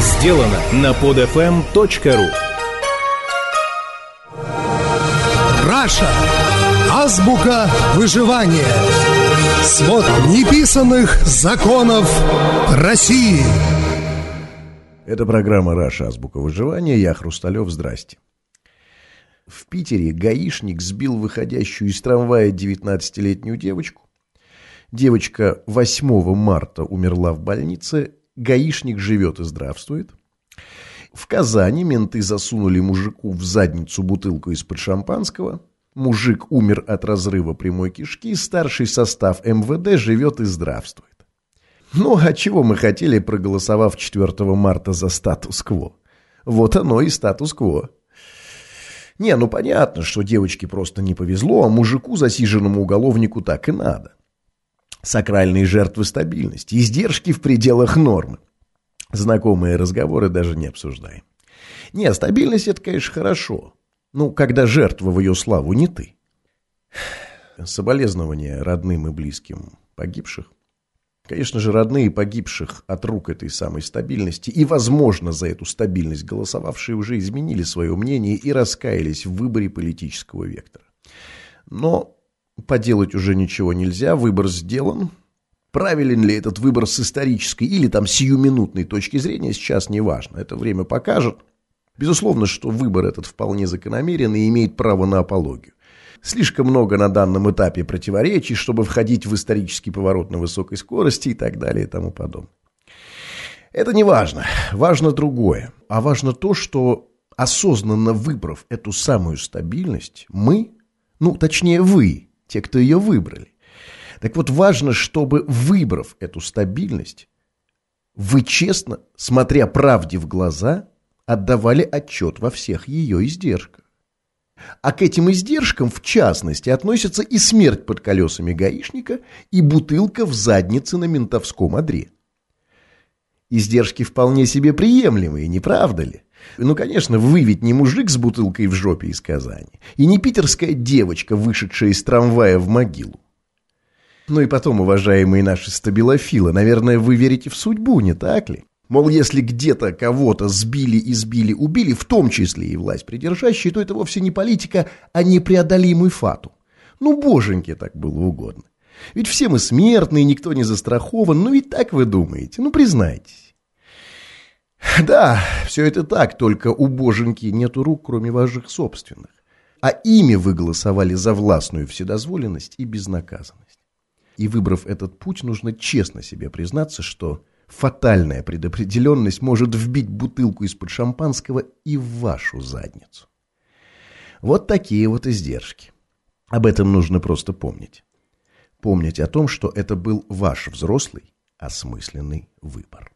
сделано на podfm.ru Раша. Азбука выживания. Свод неписанных законов России. Это программа «Раша. Азбука выживания». Я Хрусталев. Здрасте. В Питере гаишник сбил выходящую из трамвая 19-летнюю девочку. Девочка 8 марта умерла в больнице. Гаишник живет и здравствует. В Казани менты засунули мужику в задницу бутылку из-под шампанского. Мужик умер от разрыва прямой кишки. Старший состав МВД живет и здравствует. Ну, а чего мы хотели, проголосовав 4 марта за статус-кво? Вот оно и статус-кво. Не, ну понятно, что девочке просто не повезло, а мужику, засиженному уголовнику, так и надо. Сакральные жертвы стабильности, издержки в пределах нормы. Знакомые разговоры даже не обсуждаем. Не, стабильность это, конечно, хорошо. Ну, когда жертва в ее славу не ты. Соболезнования родным и близким погибших. Конечно же, родные погибших от рук этой самой стабильности и, возможно, за эту стабильность голосовавшие уже изменили свое мнение и раскаялись в выборе политического вектора. Но поделать уже ничего нельзя, выбор сделан. Правилен ли этот выбор с исторической или там сиюминутной точки зрения, сейчас не важно. Это время покажет. Безусловно, что выбор этот вполне закономерен и имеет право на апологию. Слишком много на данном этапе противоречий, чтобы входить в исторический поворот на высокой скорости и так далее и тому подобное. Это не важно. Важно другое. А важно то, что осознанно выбрав эту самую стабильность, мы, ну, точнее вы, те, кто ее выбрали. Так вот, важно, чтобы, выбрав эту стабильность, вы честно, смотря правде в глаза, отдавали отчет во всех ее издержках. А к этим издержкам, в частности, относятся и смерть под колесами гаишника, и бутылка в заднице на ментовском одре. Издержки вполне себе приемлемые, не правда ли? Ну, конечно, вы ведь не мужик с бутылкой в жопе из Казани, и не питерская девочка, вышедшая из трамвая в могилу. Ну и потом, уважаемые наши стабилофилы, наверное, вы верите в судьбу, не так ли? Мол, если где-то кого-то сбили, избили, убили, в том числе и власть придержащие, то это вовсе не политика, а непреодолимый фату. Ну, боженьки, так было угодно. Ведь все мы смертные, никто не застрахован, ну ведь так вы думаете, ну признайтесь. Да, все это так, только у боженьки нету рук, кроме ваших собственных. А ими вы голосовали за властную вседозволенность и безнаказанность. И выбрав этот путь, нужно честно себе признаться, что фатальная предопределенность может вбить бутылку из-под шампанского и в вашу задницу. Вот такие вот издержки. Об этом нужно просто помнить. Помнить о том, что это был ваш взрослый, осмысленный выбор.